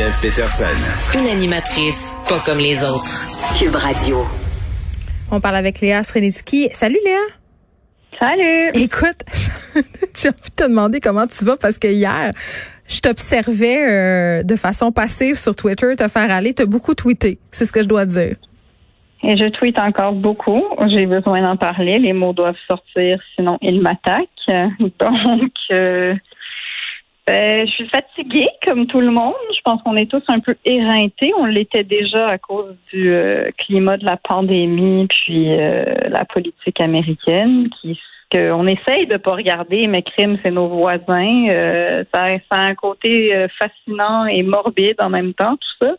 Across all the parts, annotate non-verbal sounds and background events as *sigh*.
Geneviève Peterson. Une animatrice pas comme les autres. Cube Radio. On parle avec Léa Sreniski. Salut Léa. Salut. Écoute, *laughs* j'ai envie de te demander comment tu vas parce que hier, je t'observais euh, de façon passive sur Twitter te faire aller. Tu as beaucoup tweeté. C'est ce que je dois dire. Et je tweete encore beaucoup. J'ai besoin d'en parler. Les mots doivent sortir, sinon ils m'attaquent. *laughs* Donc, euh, ben, je suis fatiguée comme tout le monde. Je pense qu'on est tous un peu éreintés. On l'était déjà à cause du euh, climat de la pandémie, puis euh, la politique américaine, qui qu'on essaye de pas regarder, mais crime, c'est nos voisins. ça, ça a un côté fascinant et morbide en même temps, tout ça.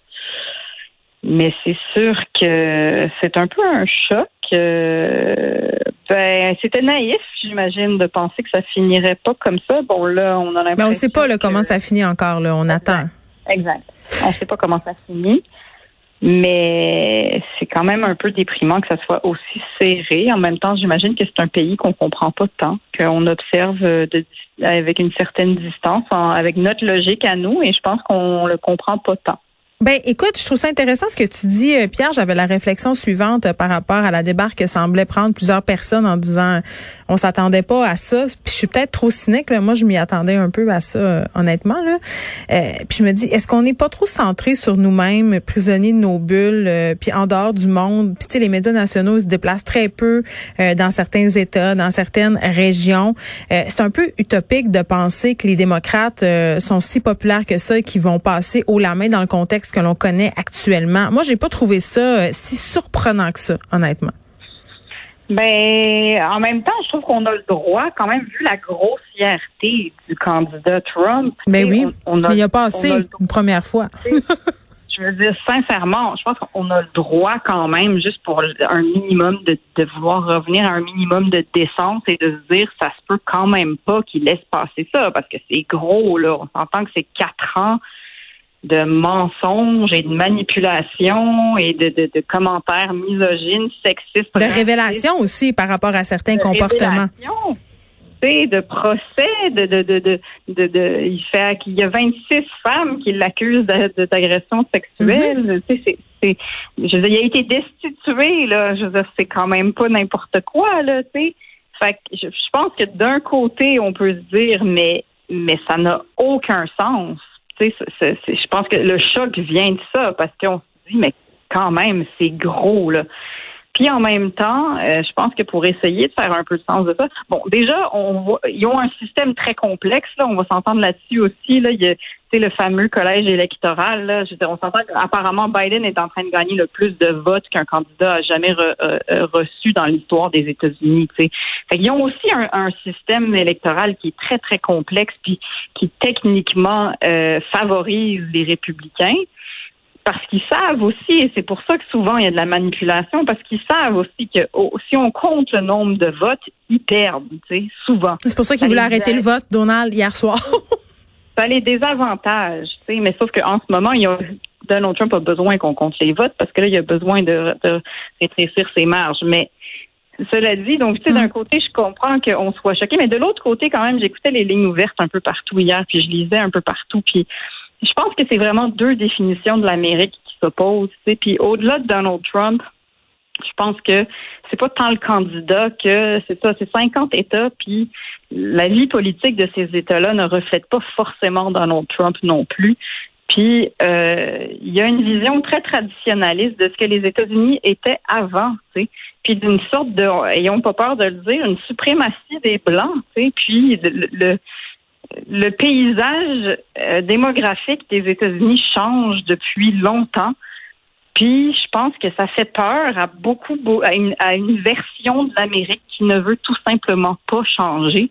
Mais c'est sûr que c'est un peu un choc. ben, c'était naïf, j'imagine, de penser que ça finirait pas comme ça. Bon, là, on a l'impression. Mais on sait pas là, comment ça finit encore. Là, on attend. Exact. On sait pas comment ça finit. Mais c'est quand même un peu déprimant que ça soit aussi serré. En même temps, j'imagine que c'est un pays qu'on comprend pas tant, qu'on observe de, avec une certaine distance, avec notre logique à nous, et je pense qu'on le comprend pas tant. Ben, écoute, je trouve ça intéressant ce que tu dis, euh, Pierre. J'avais la réflexion suivante euh, par rapport à la débarque que semblait prendre plusieurs personnes en disant on s'attendait pas à ça. Puis je suis peut-être trop cynique. Là. Moi, je m'y attendais un peu à ça, euh, honnêtement. Là. puis je me dis, est-ce qu'on n'est pas trop centré sur nous-mêmes, prisonniers de nos bulles, puis en dehors du monde? Puis tu sais, les médias nationaux se déplacent très peu dans certains États, dans certaines régions. C'est un peu utopique de penser que les démocrates sont si populaires que ça et qu'ils vont passer haut la main dans le contexte que l'on connaît actuellement. Moi, j'ai pas trouvé ça euh, si surprenant que ça, honnêtement. Ben, en même temps, je trouve qu'on a le droit, quand même, vu la grossièreté du candidat Trump. Ben oui, on, a, mais il a passé une première fois. je veux dire, sincèrement, je pense qu'on a le droit quand même, juste pour un minimum de, de vouloir revenir à un minimum de décence et de se dire, ça se peut quand même pas qu'il laisse passer ça, parce que c'est gros, là. On s'entend que c'est quatre ans de mensonges et de manipulations et de, de, de commentaires misogynes, sexistes. De révélations aussi par rapport à certains de comportements. De procès, de, de, de, de, de, il fait qu'il y a 26 femmes qui l'accusent d'agression sexuelle. Mm-hmm. c'est, c'est, je veux dire, il a été destitué, là. Je veux dire, c'est quand même pas n'importe quoi, là, tu sais. Fait que je, je pense que d'un côté, on peut se dire, mais, mais ça n'a aucun sens je pense que le choc vient de ça parce qu'on se dit, mais quand même, c'est gros, là. Puis en même temps, euh, je pense que pour essayer de faire un peu de sens de ça, bon, déjà, on voit, ils ont un système très complexe, là, on va s'entendre là-dessus aussi, là, il y a le fameux collège électoral, là, on s'entend qu'apparemment Biden est en train de gagner le plus de votes qu'un candidat a jamais euh, euh, reçu dans l'histoire des États-Unis, ils ont aussi un, système électoral qui est très, très complexe, puis qui techniquement favorise les républicains parce qu'ils savent aussi, et c'est pour ça que souvent il y a de la manipulation, parce qu'ils savent aussi que oh, si on compte le nombre de votes, ils perdent, tu sais, souvent. C'est pour ça qu'ils voulaient arrêter le vote, Donald, hier soir. *laughs* ça a les désavantages, tu sais, mais sauf qu'en ce moment, il y a, Donald Trump a besoin qu'on compte les votes parce que là, il a besoin de, de rétrécir ses marges. Mais cela dit, donc, tu sais, d'un mm. côté, je comprends qu'on soit choqué, mais de l'autre côté, quand même, j'écoutais les lignes ouvertes un peu partout hier, puis je lisais un peu partout, puis je pense que c'est vraiment deux définitions de l'Amérique qui s'opposent. Puis au-delà de Donald Trump, je pense que c'est pas tant le candidat que c'est ça, c'est 50 États, puis la vie politique de ces États-là ne reflète pas forcément Donald Trump non plus. Puis euh, il y a une vision très traditionnaliste de ce que les États-Unis étaient avant. Puis d'une sorte de, ayons pas peur de le dire, une suprématie des blancs. Puis le le paysage euh, démographique des États-Unis change depuis longtemps. Puis je pense que ça fait peur à beaucoup à une, version de l'Amérique qui ne veut tout simplement pas changer.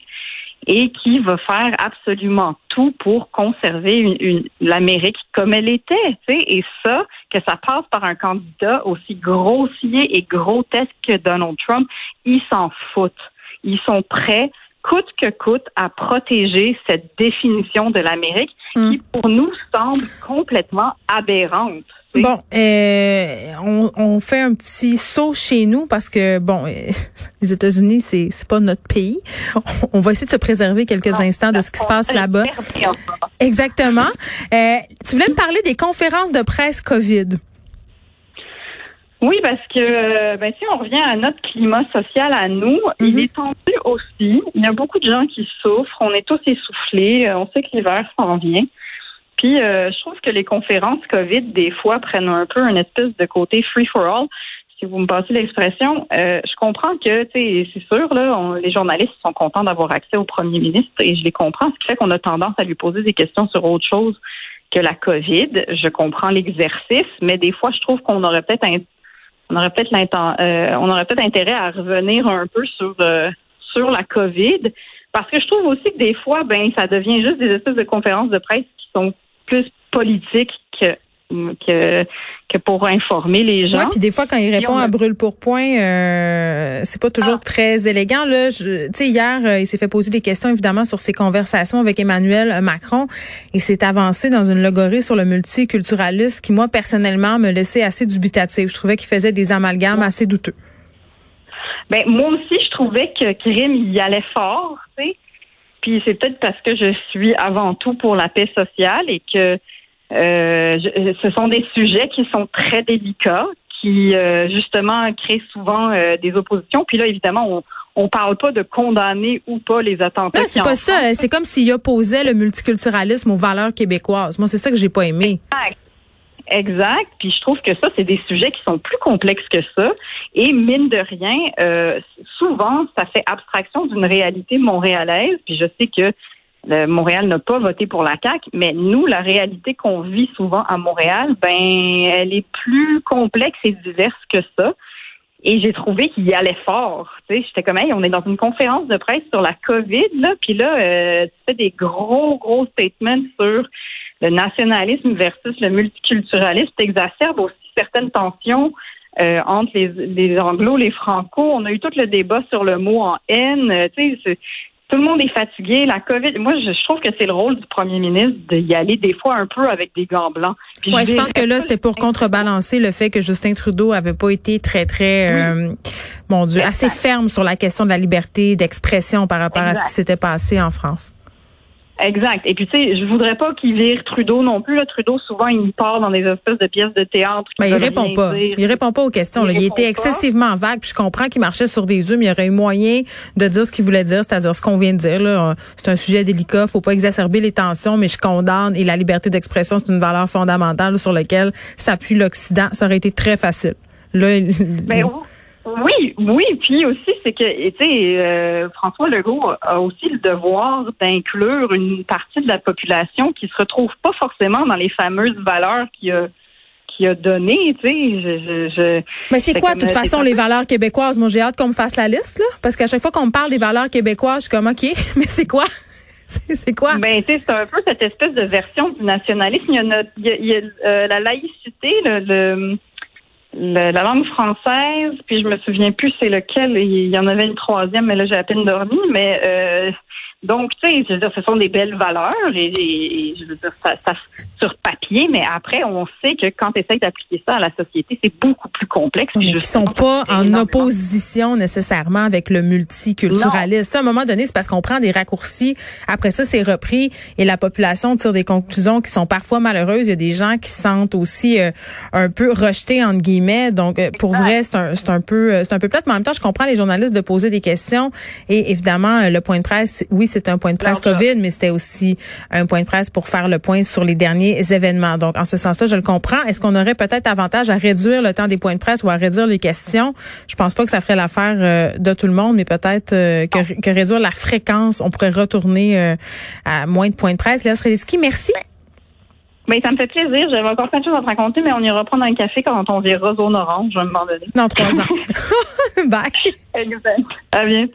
et qui va faire absolument tout pour conserver l'Amérique comme elle était. Et ça, que ça passe par un candidat aussi grossier et grotesque que Donald Trump, ils s'en foutent. Ils sont prêts, coûte que coûte, à protéger cette définition de l'Amérique Mm. qui, pour nous, semble complètement aberrante. Bon, euh, on, on fait un petit saut chez nous parce que bon, euh, *laughs* les États-Unis c'est c'est pas notre pays. On, *laughs* on va essayer de se préserver quelques instants de ce qui se passe là-bas. Exactement. Euh, tu voulais me parler des conférences de presse Covid. Oui, parce que euh, ben, si on revient à notre climat social à nous, il Mhm. est tendu aussi. Il y a beaucoup de gens qui souffrent. On est tous essoufflés. Euh, On sait que l'hiver s'en vient. Puis, euh, je trouve que les conférences COVID, des fois, prennent un peu une espèce de côté free for all. Si vous me passez l'expression, euh, je comprends que, tu sais, c'est sûr, là, on- les journalistes sont contents d'avoir accès au premier ministre et je les comprends, ce qui fait qu'on a tendance à lui poser des questions sur autre chose que la COVID. Je comprends l'exercice, mais des fois, je trouve qu'on aurait peut-être un on aurait peut-être euh, on aurait peut-être intérêt à revenir un peu sur euh, sur la COVID parce que je trouve aussi que des fois ben ça devient juste des espèces de conférences de presse qui sont plus politiques que que que pour informer les gens. Ouais, puis des fois quand il répond a- à brûle pour point, euh, c'est pas toujours Ah. très élégant là. Tu sais hier, euh, il s'est fait poser des questions évidemment sur ses conversations avec Emmanuel Macron et s'est avancé dans une logorée sur le multiculturalisme qui moi personnellement me laissait assez dubitative. Je trouvais qu'il faisait des amalgames assez douteux. Ben moi aussi, je trouvais que Krim il y allait fort, tu sais. Puis c'est peut-être parce que je suis avant tout pour la paix sociale et que euh, je- ce sont des sujets qui sont très délicats, qui euh, justement créent souvent euh, des oppositions. Puis là, évidemment, on on parle pas de condamner ou pas les attentats. Qui c'est pas ça. C'est comme s'il opposait le multiculturalisme aux valeurs québécoises. Moi, c'est ça que j'ai pas aimé. Exact. Exact. Puis je trouve que ça, c'est des sujets qui sont plus complexes que ça. Et mine de rien, euh, souvent, ça fait abstraction d'une réalité montréalaise. Puis je sais que euh, Montréal n'a pas voté pour la CAQ, mais nous, la réalité qu'on vit souvent à Montréal, ben, elle est plus complexe et diverse que ça. Et j'ai trouvé qu'il y allait fort. Tu j'étais comme, hey, on est dans une conférence de presse sur la COVID, là, puis là, euh, tu fais des gros, gros statements sur le nationalisme versus le multiculturalisme, exacerbe aussi certaines tensions euh, entre les, les anglo, les franco. On a eu tout le débat sur le mot en haine. Euh, tu tout le monde est fatigué. La COVID, moi, je, je trouve que c'est le rôle du premier ministre d'y aller des fois un peu avec des gants blancs. Puis Ouais, je pense que là, c'était pour contrebalancer le fait que Justin Trudeau avait pas été très, très, euh, mon Dieu, assez ferme sur la question de la liberté d'expression par rapport à ce qui s'était passé en France. Exact. Et puis, tu sais, je voudrais pas qu'il vire Trudeau non plus. Là, Trudeau, souvent, il part dans des espèces de pièces de théâtre. Ben, il répond pas. dire. Il répond pas aux questions. Il là. Il, était pas. excessivement vague. Puis je comprends qu'il marchait sur des œufs, mais il y aurait eu moyen de dire ce qu'il voulait dire, c'est-à-dire ce qu'on vient de dire. Là. C'est un sujet délicat. Faut pas exacerber les tensions, mais je condamne. Et la liberté d'expression, c'est une valeur fondamentale sur laquelle s'appuie l'Occident. Ça aurait été très facile. Là, Ben, oui, oui. Puis aussi, c'est que, tu sais, euh, François Legault a aussi le devoir d'inclure une partie de la population qui se retrouve pas forcément dans les fameuses valeurs qu'il a, qu'il a données. Tu sais, je, je, je- Mais c'est quoi, de toute euh, façon, les valeurs québécoises? Moi, j'ai hâte qu'on me fasse la liste, là. Parce qu'à chaque fois qu'on me parle des valeurs québécoises, je suis comme, OK, *laughs* mais c'est quoi? *laughs* C'est quoi? Ben, tu sais, c'est un peu cette espèce de version du nationalisme. Il y a, notre- il y a- il y a, euh, la laïcité, le, le- le- la langue française, puis je me souviens plus c'est lequel. Il y en avait une troisième, mais là j'ai à peine dormi. Mais euh, donc, tu sais, je veux dire, ce sont des belles valeurs et, et- je veux dire, ça, ça sur papier, mais après, on sait que quand tu essaies d'appliquer ça à la société, c'est beaucoup plus complexe. Qui justement, sont pas en opposition nécessairement avec le multiculturalisme. Ça, à un moment donné, c'est parce qu'on prend des raccourcis. Après ça, c'est repris et la population tire des conclusions qui sont parfois malheureuses. Il y a des gens qui se sentent aussi euh, un peu rejetés entre guillemets. Donc, euh, pour vrai, c'est un, c'est un peu, euh, c'est un peu plate. Mais en même temps, je comprends les journalistes de poser des questions. Et évidemment, le point de presse, oui, c'est un point de presse. COVID, mais c'était aussi un point de presse pour faire le point sur les derniers événements. Donc, en ce sens-là, je le comprends. Est-ce qu'on aurait peut-être avantage à réduire le temps des points de presse ou à réduire les questions? Je pense pas que ça ferait l'affaire euh, de tout le monde, mais peut-être euh, que, que réduire la fréquence, on pourrait retourner euh, à moins de points de presse. Léa Sreliski, merci. Ben, ça me fait plaisir. J'avais encore plein de choses à te raconter, mais on ira prendre un café quand on verra zone orange à un moment donné. Dans trois ans. *laughs* *laughs* Bye. Exact. À bientôt.